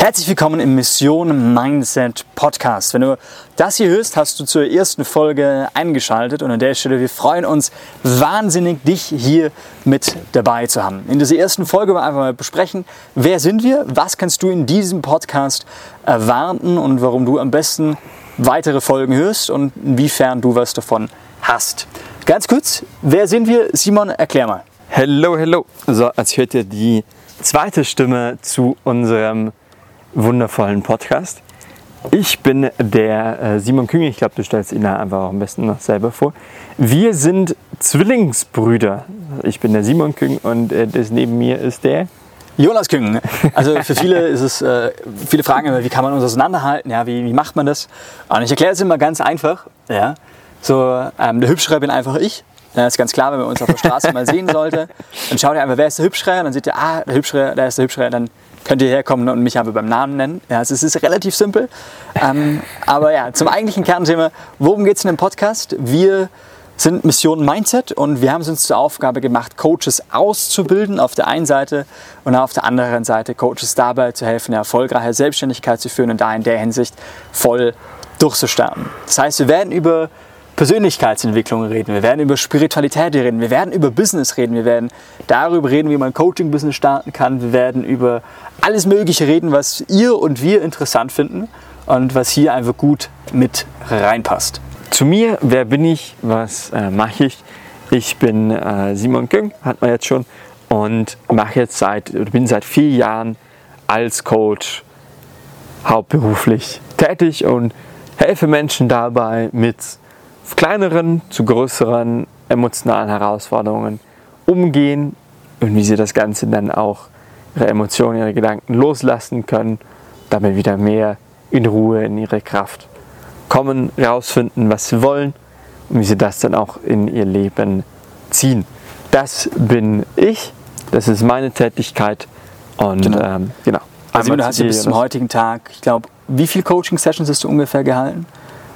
Herzlich willkommen im Mission Mindset Podcast. Wenn du das hier hörst, hast du zur ersten Folge eingeschaltet und an der Stelle, wir freuen uns wahnsinnig, dich hier mit dabei zu haben. In dieser ersten Folge wollen wir einfach mal besprechen, wer sind wir, was kannst du in diesem Podcast erwarten und warum du am besten weitere Folgen hörst und inwiefern du was davon hast. Ganz kurz, wer sind wir? Simon, erklär mal. Hello, hello. So, als hört ihr die zweite Stimme zu unserem wundervollen Podcast. Ich bin der äh, Simon Küng, ich glaube, du stellst ihn einfach auch am besten noch selber vor. Wir sind Zwillingsbrüder. Ich bin der Simon Küng und äh, das neben mir ist der Jonas Küng. Also für viele ist es, äh, viele fragen immer, wie kann man uns auseinanderhalten? Ja, wie, wie macht man das? Und ich erkläre es immer ganz einfach. Ja, so ähm, der Hübschere bin einfach ich. Ja, ist ganz klar, wenn man uns auf der Straße mal sehen sollte, dann schaut ihr einfach, wer ist der Hübschere? Und dann seht ihr, ah, der Hübschere, der ist der Hübschere. Dann könnt ihr herkommen und mich aber beim Namen nennen. Ja, also es ist relativ simpel. Ähm, aber ja, zum eigentlichen Kernthema, worum geht es in dem Podcast? Wir sind Mission Mindset und wir haben es uns zur Aufgabe gemacht, Coaches auszubilden auf der einen Seite und auf der anderen Seite Coaches dabei zu helfen, eine erfolgreiche Selbstständigkeit zu führen und da in der Hinsicht voll durchzustarten. Das heißt, wir werden über Persönlichkeitsentwicklung reden, wir werden über Spiritualität reden, wir werden über Business reden, wir werden darüber reden, wie man Coaching-Business starten kann, wir werden über alles Mögliche reden, was ihr und wir interessant finden und was hier einfach gut mit reinpasst. Zu mir, wer bin ich, was äh, mache ich? Ich bin äh, Simon Küng, hat man jetzt schon, und mache jetzt seit, bin seit vier Jahren als Coach hauptberuflich tätig und helfe Menschen dabei mit kleineren zu größeren emotionalen Herausforderungen umgehen und wie sie das Ganze dann auch ihre Emotionen, ihre Gedanken loslassen können, damit wieder mehr in Ruhe, in ihre Kraft kommen, herausfinden, was sie wollen und wie sie das dann auch in ihr Leben ziehen. Das bin ich, das ist meine Tätigkeit und genau. Ähm, genau. Also du hast ja bis zum heutigen Tag, ich glaube, wie viele Coaching-Sessions hast du ungefähr gehalten?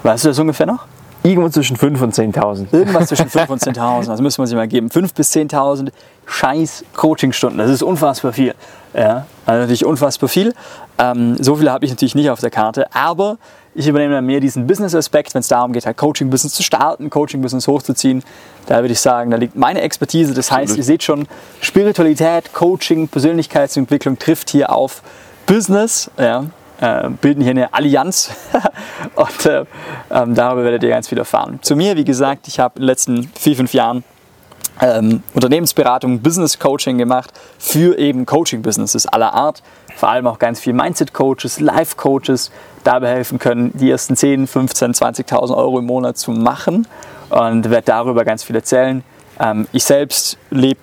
Weißt du das ungefähr noch? Irgendwo zwischen 5.000 und 10.000. Irgendwas zwischen 5.000 und 10.000, das müssen wir sich mal geben. 5.000 bis 10.000 scheiß Coachingstunden, das ist unfassbar viel. Ja, also natürlich unfassbar viel. Ähm, so viele habe ich natürlich nicht auf der Karte, aber ich übernehme dann mehr diesen Business-Aspekt, wenn es darum geht, halt Coaching-Business zu starten, Coaching-Business hochzuziehen. Da würde ich sagen, da liegt meine Expertise. Das heißt, ihr seht schon, Spiritualität, Coaching, Persönlichkeitsentwicklung trifft hier auf Business. Ja äh, bilden hier eine Allianz und äh, ähm, darüber werdet ihr ganz viel erfahren. Zu mir, wie gesagt, ich habe in den letzten vier, fünf Jahren ähm, Unternehmensberatung, Business Coaching gemacht für eben Coaching-Businesses aller Art. Vor allem auch ganz viel Mindset-Coaches, Life-Coaches dabei helfen können, die ersten 10, 15, 20.000 Euro im Monat zu machen und werde darüber ganz viel erzählen. Ähm, ich selbst lebe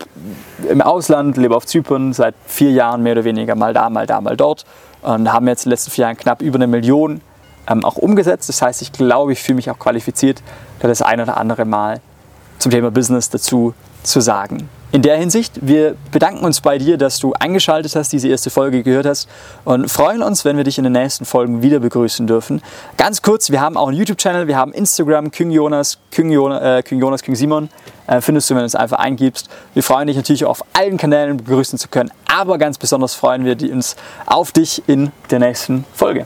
im Ausland, lebe auf Zypern seit vier Jahren mehr oder weniger mal da, mal da, mal dort und haben jetzt in den letzten vier Jahren knapp über eine Million ähm, auch umgesetzt. Das heißt, ich glaube, ich fühle mich auch qualifiziert, da das ein oder andere Mal zum Thema Business dazu zu sagen. In der Hinsicht, wir bedanken uns bei dir, dass du eingeschaltet hast, diese erste Folge gehört hast und freuen uns, wenn wir dich in den nächsten Folgen wieder begrüßen dürfen. Ganz kurz, wir haben auch einen YouTube-Channel, wir haben Instagram, Küng Jonas, Küng Jonas, äh, Küng, Jonas, Küng Simon. Äh, findest du, wenn du es einfach eingibst. Wir freuen dich natürlich auf allen Kanälen begrüßen zu können, aber ganz besonders freuen wir uns auf dich in der nächsten Folge.